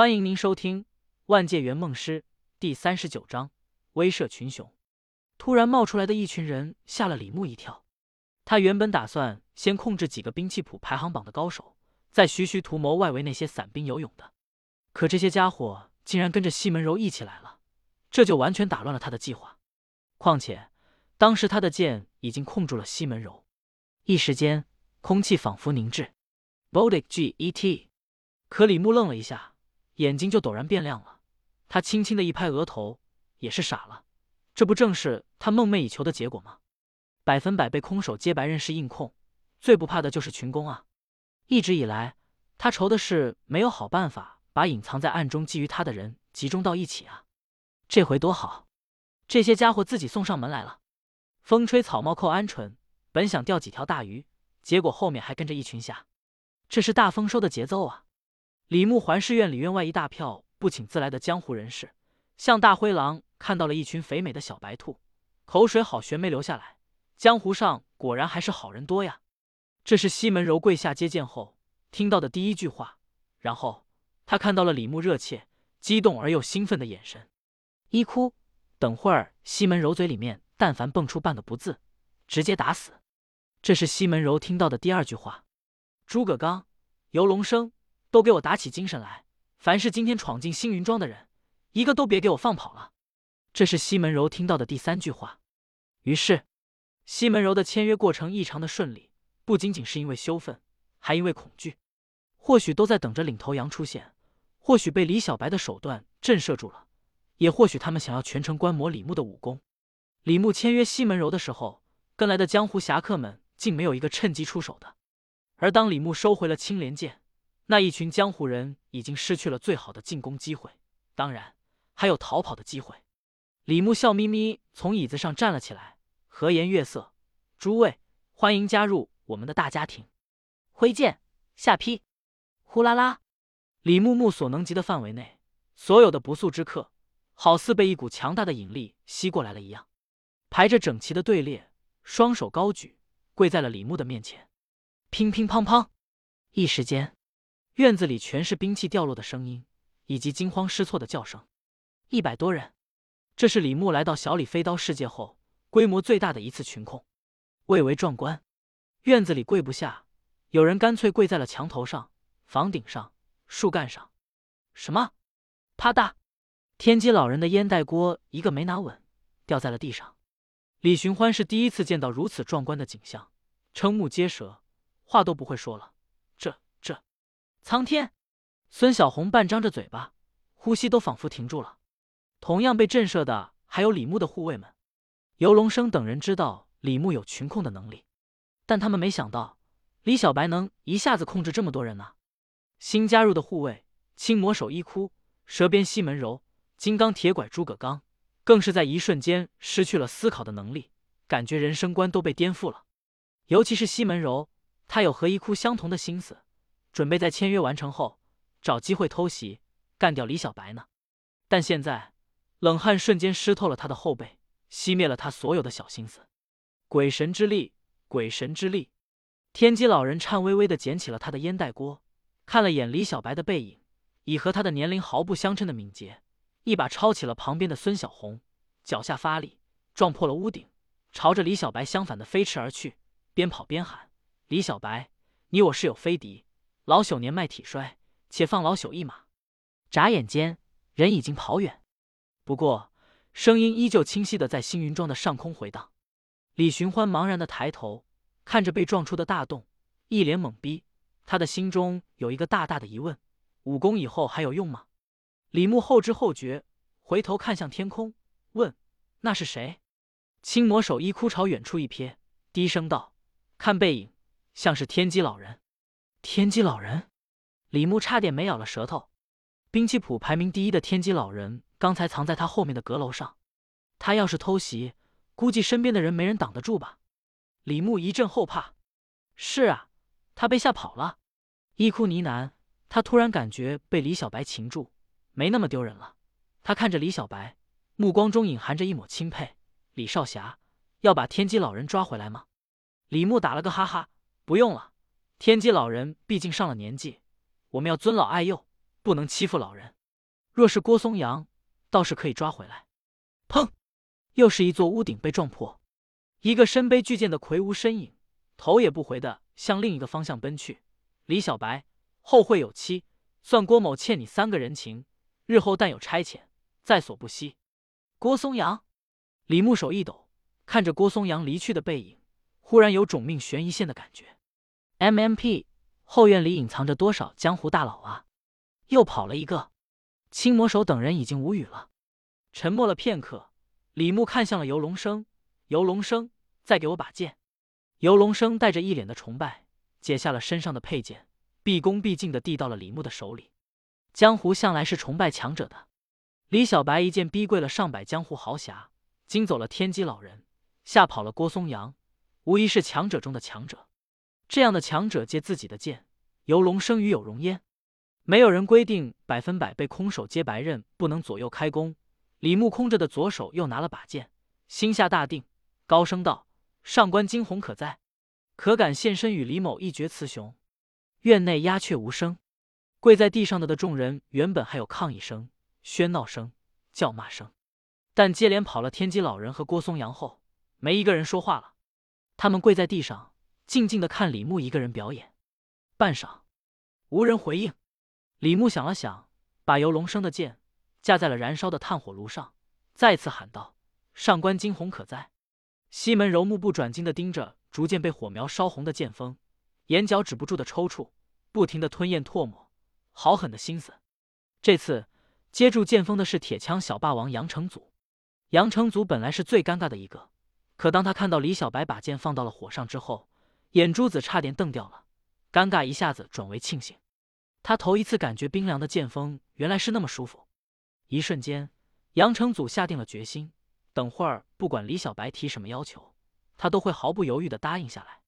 欢迎您收听《万界圆梦师》第三十九章：威慑群雄。突然冒出来的一群人吓了李牧一跳。他原本打算先控制几个兵器谱排行榜的高手，再徐徐图谋外围那些散兵游勇的。可这些家伙竟然跟着西门柔一起来了，这就完全打乱了他的计划。况且当时他的剑已经控住了西门柔，一时间空气仿佛凝滞。Bodic G E T。可李牧愣了一下。眼睛就陡然变亮了，他轻轻的一拍额头，也是傻了，这不正是他梦寐以求的结果吗？百分百被空手接白刃式硬控，最不怕的就是群攻啊！一直以来，他愁的是没有好办法把隐藏在暗中觊觎他的人集中到一起啊！这回多好，这些家伙自己送上门来了。风吹草帽扣鹌鹑，本想钓几条大鱼，结果后面还跟着一群虾，这是大丰收的节奏啊！李牧环视院里院外一大票不请自来的江湖人士，像大灰狼看到了一群肥美的小白兔，口水好悬没流下来。江湖上果然还是好人多呀！这是西门柔跪下接见后听到的第一句话。然后他看到了李牧热切、激动而又兴奋的眼神。一哭，等会儿西门柔嘴里面但凡蹦出半个不字，直接打死。这是西门柔听到的第二句话。诸葛刚、游龙生。都给我打起精神来！凡是今天闯进星云庄的人，一个都别给我放跑了。这是西门柔听到的第三句话。于是，西门柔的签约过程异常的顺利，不仅仅是因为羞愤，还因为恐惧。或许都在等着领头羊出现，或许被李小白的手段震慑住了，也或许他们想要全程观摩李牧的武功。李牧签约西门柔的时候，跟来的江湖侠客们竟没有一个趁机出手的。而当李牧收回了青莲剑，那一群江湖人已经失去了最好的进攻机会，当然还有逃跑的机会。李牧笑眯眯从椅子上站了起来，和颜悦色：“诸位，欢迎加入我们的大家庭。”挥剑下劈，呼啦啦！李牧目所能及的范围内，所有的不速之客，好似被一股强大的引力吸过来了一样，排着整齐的队列，双手高举，跪在了李牧的面前。乒乒乓乓，一时间。院子里全是兵器掉落的声音，以及惊慌失措的叫声。一百多人，这是李牧来到小李飞刀世界后规模最大的一次群控，蔚为壮观。院子里跪不下，有人干脆跪在了墙头上、房顶上、树干上。什么？啪嗒！天机老人的烟袋锅一个没拿稳，掉在了地上。李寻欢是第一次见到如此壮观的景象，瞠目结舌，话都不会说了。苍天，孙小红半张着嘴巴，呼吸都仿佛停住了。同样被震慑的还有李牧的护卫们。游龙生等人知道李牧有群控的能力，但他们没想到李小白能一下子控制这么多人呢。新加入的护卫青魔手一哭，蛇鞭西门柔，金刚铁拐诸葛刚，更是在一瞬间失去了思考的能力，感觉人生观都被颠覆了。尤其是西门柔，他有和一哭相同的心思。准备在签约完成后找机会偷袭干掉李小白呢，但现在冷汗瞬间湿透了他的后背，熄灭了他所有的小心思。鬼神之力，鬼神之力！天机老人颤巍巍的捡起了他的烟袋锅，看了眼李小白的背影，以和他的年龄毫不相称的敏捷，一把抄起了旁边的孙小红，脚下发力撞破了屋顶，朝着李小白相反的飞驰而去，边跑边喊：“李小白，你我是有非敌。”老朽年迈体衰，且放老朽一马。眨眼间，人已经跑远，不过声音依旧清晰的在星云庄的上空回荡。李寻欢茫然的抬头看着被撞出的大洞，一脸懵逼。他的心中有一个大大的疑问：武功以后还有用吗？李牧后知后觉，回头看向天空，问：“那是谁？”青魔手一哭朝远处一瞥，低声道：“看背影，像是天机老人。”天机老人，李牧差点没咬了舌头。兵器谱排名第一的天机老人，刚才藏在他后面的阁楼上。他要是偷袭，估计身边的人没人挡得住吧？李牧一阵后怕。是啊，他被吓跑了。一哭呢喃，他突然感觉被李小白擒住，没那么丢人了。他看着李小白，目光中隐含着一抹钦佩。李少侠，要把天机老人抓回来吗？李牧打了个哈哈，不用了。天机老人毕竟上了年纪，我们要尊老爱幼，不能欺负老人。若是郭松阳，倒是可以抓回来。砰！又是一座屋顶被撞破，一个身背巨剑的魁梧身影，头也不回的向另一个方向奔去。李小白，后会有期，算郭某欠你三个人情，日后但有差遣，在所不惜。郭松阳，李牧手一抖，看着郭松阳离去的背影，忽然有种命悬一线的感觉。M.M.P. 后院里隐藏着多少江湖大佬啊？又跑了一个。青魔手等人已经无语了，沉默了片刻。李牧看向了游龙生，游龙生，再给我把剑。游龙生带着一脸的崇拜，解下了身上的佩剑，毕恭毕敬的递到了李牧的手里。江湖向来是崇拜强者的，李小白一剑逼跪了上百江湖豪侠，惊走了天机老人，吓跑了郭松阳，无疑是强者中的强者。这样的强者借自己的剑，游龙生与有容焉。没有人规定百分百被空手接白刃不能左右开弓。李牧空着的左手又拿了把剑，心下大定，高声道：“上官惊鸿可在？可敢现身与李某一决雌雄？”院内鸦雀无声，跪在地上的的众人原本还有抗议声、喧闹声、叫骂声，但接连跑了天机老人和郭松阳后，没一个人说话了。他们跪在地上，静静的看李牧一个人表演。半晌，无人回应。李牧想了想，把游龙生的剑架在了燃烧的炭火炉上，再次喊道：“上官惊鸿可在？”西门柔目不转睛的盯着逐渐被火苗烧红的剑锋，眼角止不住的抽搐，不停的吞咽唾沫，好狠的心思。这次接住剑锋的是铁枪小霸王杨成祖。杨成祖本来是最尴尬的一个，可当他看到李小白把剑放到了火上之后，眼珠子差点瞪掉了，尴尬一下子转为庆幸。他头一次感觉冰凉的剑锋原来是那么舒服，一瞬间，杨成祖下定了决心，等会儿不管李小白提什么要求，他都会毫不犹豫的答应下来。